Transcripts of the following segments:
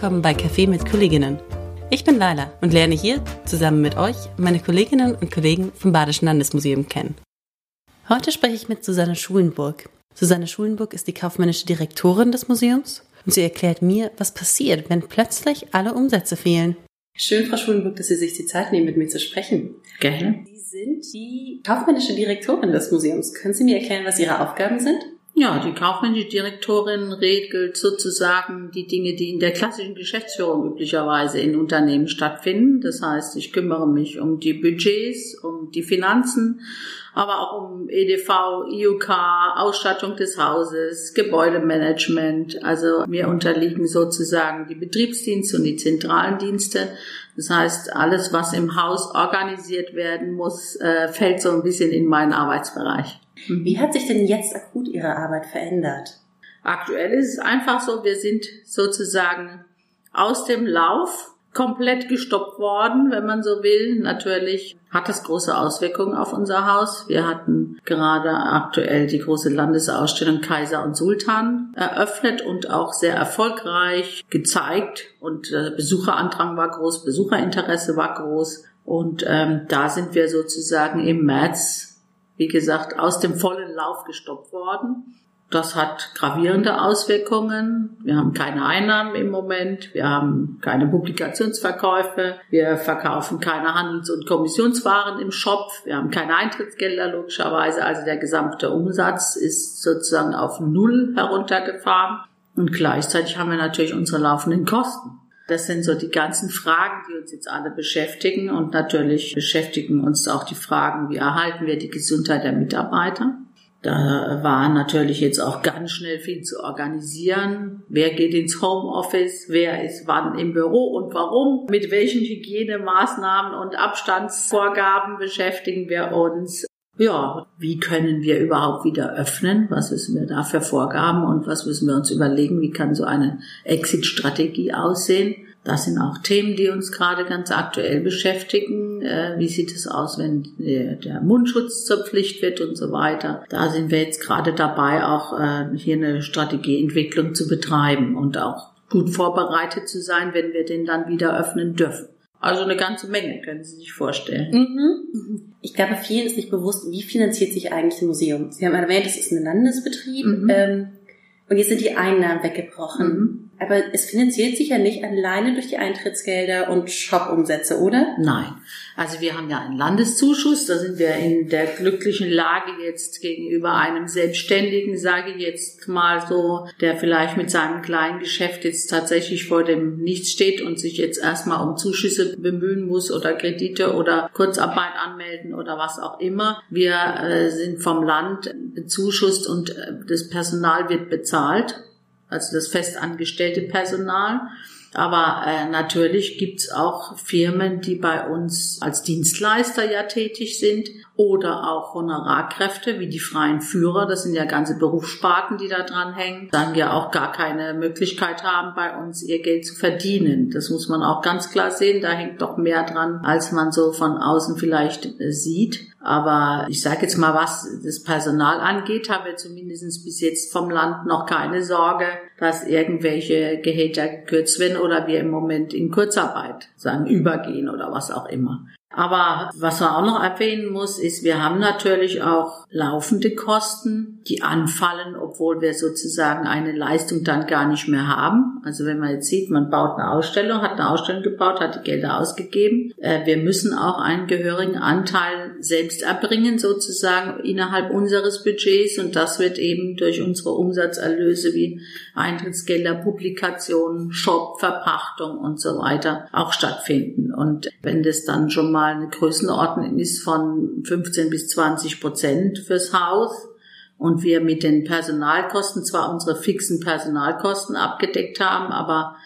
willkommen bei Café mit Kolleginnen. Ich bin Laila und lerne hier zusammen mit euch meine Kolleginnen und Kollegen vom Badischen Landesmuseum kennen. Heute spreche ich mit Susanne Schulenburg. Susanne Schulenburg ist die kaufmännische Direktorin des Museums und sie erklärt mir, was passiert, wenn plötzlich alle Umsätze fehlen. Schön, Frau Schulenburg, dass Sie sich die Zeit nehmen, mit mir zu sprechen. Gerne. Sie sind die kaufmännische Direktorin des Museums. Können Sie mir erklären, was Ihre Aufgaben sind? Ja, die kaufmännische Direktorin regelt sozusagen die Dinge, die in der klassischen Geschäftsführung üblicherweise in Unternehmen stattfinden. Das heißt, ich kümmere mich um die Budgets, um die Finanzen, aber auch um EDV, IUK, Ausstattung des Hauses, Gebäudemanagement. Also mir unterliegen sozusagen die Betriebsdienste und die zentralen Dienste. Das heißt, alles, was im Haus organisiert werden muss, äh, fällt so ein bisschen in meinen Arbeitsbereich. Wie hat sich denn jetzt akut Ihre Arbeit verändert? Aktuell ist es einfach so, wir sind sozusagen aus dem Lauf komplett gestoppt worden, wenn man so will. Natürlich hat das große Auswirkungen auf unser Haus. Wir hatten gerade aktuell die große Landesausstellung Kaiser und Sultan eröffnet und auch sehr erfolgreich gezeigt. Und der Besucherandrang war groß, Besucherinteresse war groß. Und ähm, da sind wir sozusagen im März wie gesagt, aus dem vollen Lauf gestoppt worden. Das hat gravierende Auswirkungen. Wir haben keine Einnahmen im Moment. Wir haben keine Publikationsverkäufe. Wir verkaufen keine Handels- und Kommissionswaren im Shop. Wir haben keine Eintrittsgelder logischerweise. Also der gesamte Umsatz ist sozusagen auf Null heruntergefahren. Und gleichzeitig haben wir natürlich unsere laufenden Kosten. Das sind so die ganzen Fragen, die uns jetzt alle beschäftigen. Und natürlich beschäftigen uns auch die Fragen, wie erhalten wir die Gesundheit der Mitarbeiter. Da war natürlich jetzt auch ganz schnell viel zu organisieren. Wer geht ins Homeoffice? Wer ist wann im Büro und warum? Mit welchen Hygienemaßnahmen und Abstandsvorgaben beschäftigen wir uns? Ja, wie können wir überhaupt wieder öffnen? Was müssen wir da für Vorgaben und was müssen wir uns überlegen? Wie kann so eine Exit-Strategie aussehen? Das sind auch Themen, die uns gerade ganz aktuell beschäftigen. Äh, wie sieht es aus, wenn der Mundschutz zur Pflicht wird und so weiter? Da sind wir jetzt gerade dabei, auch äh, hier eine Strategieentwicklung zu betreiben und auch gut vorbereitet zu sein, wenn wir den dann wieder öffnen dürfen. Also eine ganze Menge, können Sie sich vorstellen. Mhm. Ich glaube, vielen ist nicht bewusst, wie finanziert sich eigentlich ein Museum. Sie haben erwähnt, es ist ein Landesbetrieb mhm. ähm, und jetzt sind die Einnahmen weggebrochen. Mhm. Aber es finanziert sich ja nicht alleine durch die Eintrittsgelder und Shop-Umsätze, oder? Nein. Also wir haben ja einen Landeszuschuss, da sind wir in der glücklichen Lage jetzt gegenüber einem Selbstständigen, sage ich jetzt mal so, der vielleicht mit seinem kleinen Geschäft jetzt tatsächlich vor dem Nichts steht und sich jetzt erstmal um Zuschüsse bemühen muss oder Kredite oder Kurzarbeit anmelden oder was auch immer. Wir äh, sind vom Land bezuschusst und äh, das Personal wird bezahlt also das festangestellte Personal. Aber äh, natürlich gibt's auch Firmen, die bei uns als Dienstleister ja tätig sind oder auch Honorarkräfte wie die freien Führer. Das sind ja ganze Berufssparten, die da dran hängen, dann ja auch gar keine Möglichkeit haben, bei uns ihr Geld zu verdienen. Das muss man auch ganz klar sehen. Da hängt doch mehr dran, als man so von außen vielleicht äh, sieht. Aber ich sage jetzt mal, was das Personal angeht, haben wir zumindest bis jetzt vom Land noch keine Sorge, dass irgendwelche Gehälter gekürzt werden oder wir im Moment in Kurzarbeit sagen, übergehen oder was auch immer. Aber was man auch noch erwähnen muss, ist, wir haben natürlich auch laufende Kosten, die anfallen, obwohl wir sozusagen eine Leistung dann gar nicht mehr haben. Also wenn man jetzt sieht, man baut eine Ausstellung, hat eine Ausstellung gebaut, hat die Gelder ausgegeben. Äh, wir müssen auch einen gehörigen Anteil selbst erbringen, sozusagen innerhalb unseres Budgets. Und das wird eben durch unsere Umsatzerlöse wie Eintrittsgelder, Publikationen, Shop, Verpachtung und so weiter auch stattfinden. Und wenn das dann schon mal eine Größenordnung ist von 15 bis 20 Prozent fürs Haus und wir mit den Personalkosten zwar unsere fixen Personalkosten abgedeckt haben, aber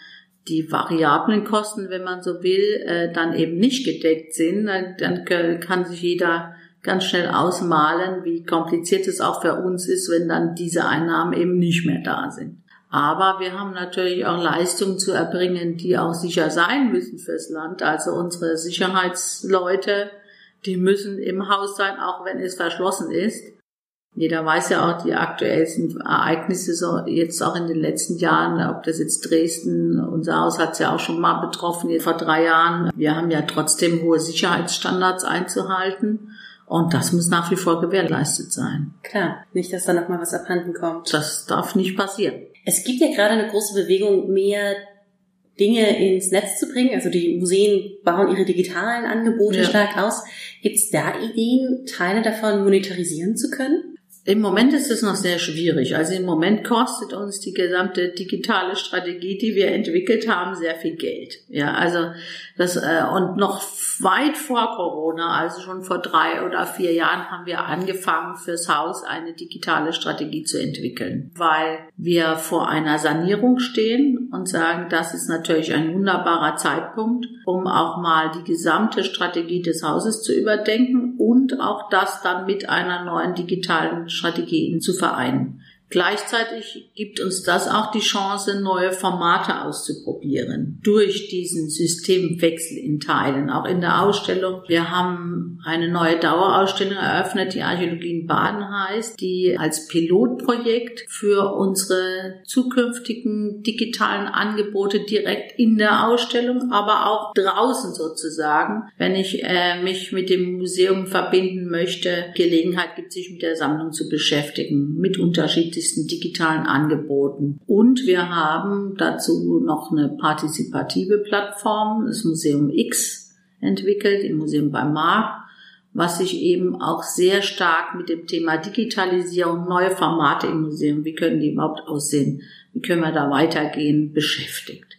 die variablen Kosten, wenn man so will, äh, dann eben nicht gedeckt sind, dann kann sich jeder ganz schnell ausmalen, wie kompliziert es auch für uns ist, wenn dann diese Einnahmen eben nicht mehr da sind. Aber wir haben natürlich auch Leistungen zu erbringen, die auch sicher sein müssen fürs Land. Also unsere Sicherheitsleute, die müssen im Haus sein, auch wenn es verschlossen ist. Jeder weiß ja auch die aktuellsten Ereignisse so jetzt auch in den letzten Jahren, ob das jetzt Dresden, unser Haus hat es ja auch schon mal betroffen, vor drei Jahren. Wir haben ja trotzdem hohe Sicherheitsstandards einzuhalten. Und das muss nach wie vor gewährleistet sein. Klar, nicht, dass da nochmal was abhanden kommt. Das darf nicht passieren. Es gibt ja gerade eine große Bewegung, mehr Dinge ins Netz zu bringen. Also die Museen bauen ihre digitalen Angebote ja. stark aus. Gibt es da Ideen, Teile davon monetarisieren zu können? Im Moment ist es noch sehr schwierig. Also im Moment kostet uns die gesamte digitale Strategie, die wir entwickelt haben, sehr viel Geld. Ja, also das äh, und noch weit vor Corona, also schon vor drei oder vier Jahren, haben wir angefangen, fürs Haus eine digitale Strategie zu entwickeln, weil wir vor einer Sanierung stehen und sagen, das ist natürlich ein wunderbarer Zeitpunkt, um auch mal die gesamte Strategie des Hauses zu überdenken und auch das dann mit einer neuen digitalen Strategien zu vereinen. Gleichzeitig gibt uns das auch die Chance, neue Formate auszuprobieren durch diesen Systemwechsel in Teilen, auch in der Ausstellung. Wir haben eine neue Dauerausstellung eröffnet, die Archäologie in Baden heißt, die als Pilotprojekt für unsere zukünftigen digitalen Angebote direkt in der Ausstellung, aber auch draußen sozusagen, wenn ich äh, mich mit dem Museum verbinden möchte, Gelegenheit gibt, sich mit der Sammlung zu beschäftigen, mit unterschiedlichen unterschiedlichsten digitalen Angeboten. Und wir haben dazu noch eine partizipative Plattform, das Museum X, entwickelt, im Museum bei Markt, was sich eben auch sehr stark mit dem Thema Digitalisierung, neue Formate im Museum, wie können die überhaupt aussehen, wie können wir da weitergehen, beschäftigt.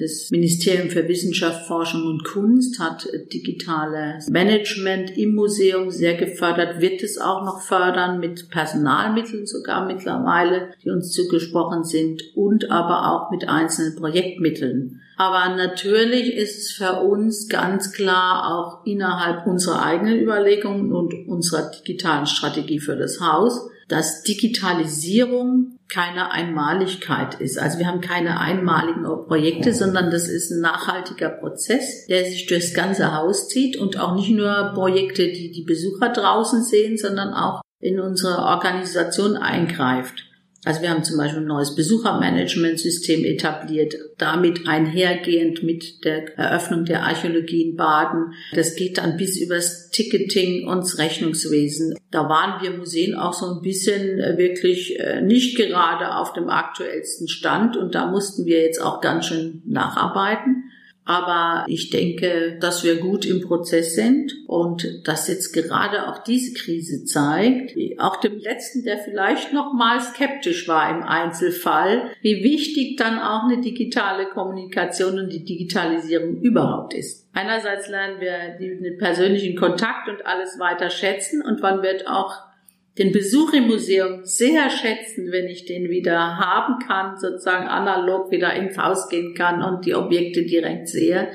Das Ministerium für Wissenschaft, Forschung und Kunst hat digitales Management im Museum sehr gefördert, wird es auch noch fördern mit Personalmitteln sogar mittlerweile, die uns zugesprochen sind und aber auch mit einzelnen Projektmitteln. Aber natürlich ist es für uns ganz klar auch innerhalb unserer eigenen Überlegungen und unserer digitalen Strategie für das Haus, dass Digitalisierung keine Einmaligkeit ist. Also wir haben keine einmaligen Projekte, sondern das ist ein nachhaltiger Prozess, der sich durchs ganze Haus zieht und auch nicht nur Projekte, die die Besucher draußen sehen, sondern auch in unsere Organisation eingreift. Also wir haben zum Beispiel ein neues Besuchermanagementsystem etabliert, damit einhergehend mit der Eröffnung der Archäologie in Baden. Das geht dann bis übers Ticketing und das Rechnungswesen. Da waren wir Museen auch so ein bisschen äh, wirklich äh, nicht gerade auf dem aktuellsten Stand und da mussten wir jetzt auch ganz schön nacharbeiten. Aber ich denke, dass wir gut im Prozess sind und dass jetzt gerade auch diese Krise zeigt, auch dem letzten, der vielleicht noch mal skeptisch war im Einzelfall, wie wichtig dann auch eine digitale Kommunikation und die Digitalisierung überhaupt ist. Einerseits lernen wir den persönlichen Kontakt und alles weiter schätzen und man wird auch den Besuch im Museum sehr schätzen, wenn ich den wieder haben kann, sozusagen analog wieder ins Haus gehen kann und die Objekte direkt sehe.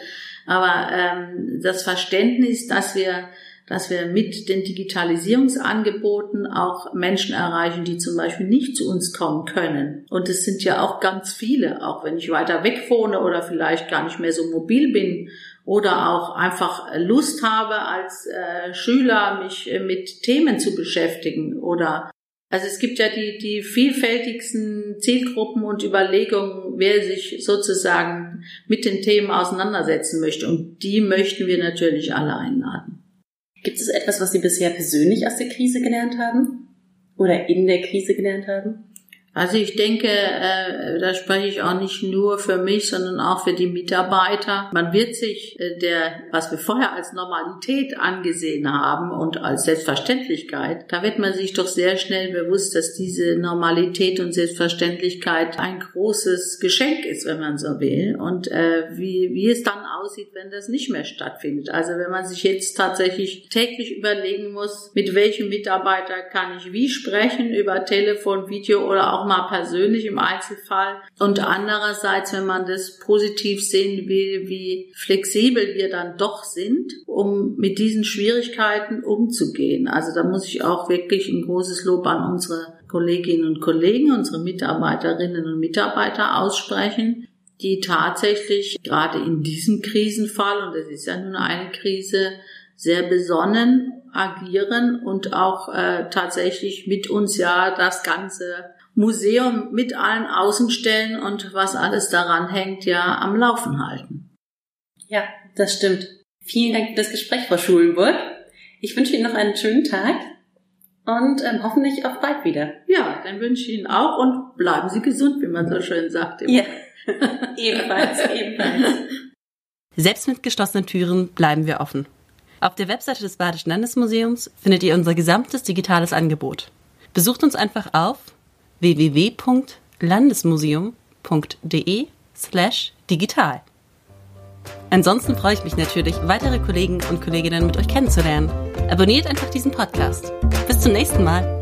Aber ähm, das Verständnis, dass wir dass wir mit den Digitalisierungsangeboten auch Menschen erreichen, die zum Beispiel nicht zu uns kommen können. Und es sind ja auch ganz viele, auch wenn ich weiter weg wohne oder vielleicht gar nicht mehr so mobil bin oder auch einfach Lust habe als äh, Schüler mich äh, mit Themen zu beschäftigen oder also es gibt ja die, die vielfältigsten Zielgruppen und Überlegungen, wer sich sozusagen mit den Themen auseinandersetzen möchte. Und die möchten wir natürlich alle einladen. Gibt es etwas, was Sie bisher persönlich aus der Krise gelernt haben? Oder in der Krise gelernt haben? Also ich denke, äh, da spreche ich auch nicht nur für mich, sondern auch für die Mitarbeiter. Man wird sich äh, der, was wir vorher als Normalität angesehen haben und als Selbstverständlichkeit, da wird man sich doch sehr schnell bewusst, dass diese Normalität und Selbstverständlichkeit ein großes Geschenk ist, wenn man so will. Und äh, wie, wie es dann aussieht, wenn das nicht mehr stattfindet. Also wenn man sich jetzt tatsächlich täglich überlegen muss, mit welchem Mitarbeiter kann ich wie sprechen, über Telefon, Video oder auch mal persönlich im Einzelfall. Und andererseits, wenn man das positiv sehen will, wie flexibel wir dann doch sind, um mit diesen Schwierigkeiten umzugehen. Also da muss ich auch wirklich ein großes Lob an unsere Kolleginnen und Kollegen, unsere Mitarbeiterinnen und Mitarbeiter aussprechen, die tatsächlich gerade in diesem Krisenfall, und es ist ja nun eine Krise, sehr besonnen agieren und auch äh, tatsächlich mit uns ja das ganze Museum mit allen Außenstellen und was alles daran hängt, ja am Laufen halten. Ja, das stimmt. Vielen Dank für das Gespräch, Frau Schulenburg. Ich wünsche Ihnen noch einen schönen Tag und ähm, hoffentlich auch bald wieder. Ja, dann wünsche ich Ihnen auch und bleiben Sie gesund, wie man so schön sagt. Immer. Ja, ebenfalls, ebenfalls. Selbst mit geschlossenen Türen bleiben wir offen. Auf der Webseite des Badischen Landesmuseums findet ihr unser gesamtes digitales Angebot. Besucht uns einfach auf www.landesmuseum.de slash digital. Ansonsten freue ich mich natürlich, weitere Kollegen und Kolleginnen mit euch kennenzulernen. Abonniert einfach diesen Podcast. Bis zum nächsten Mal.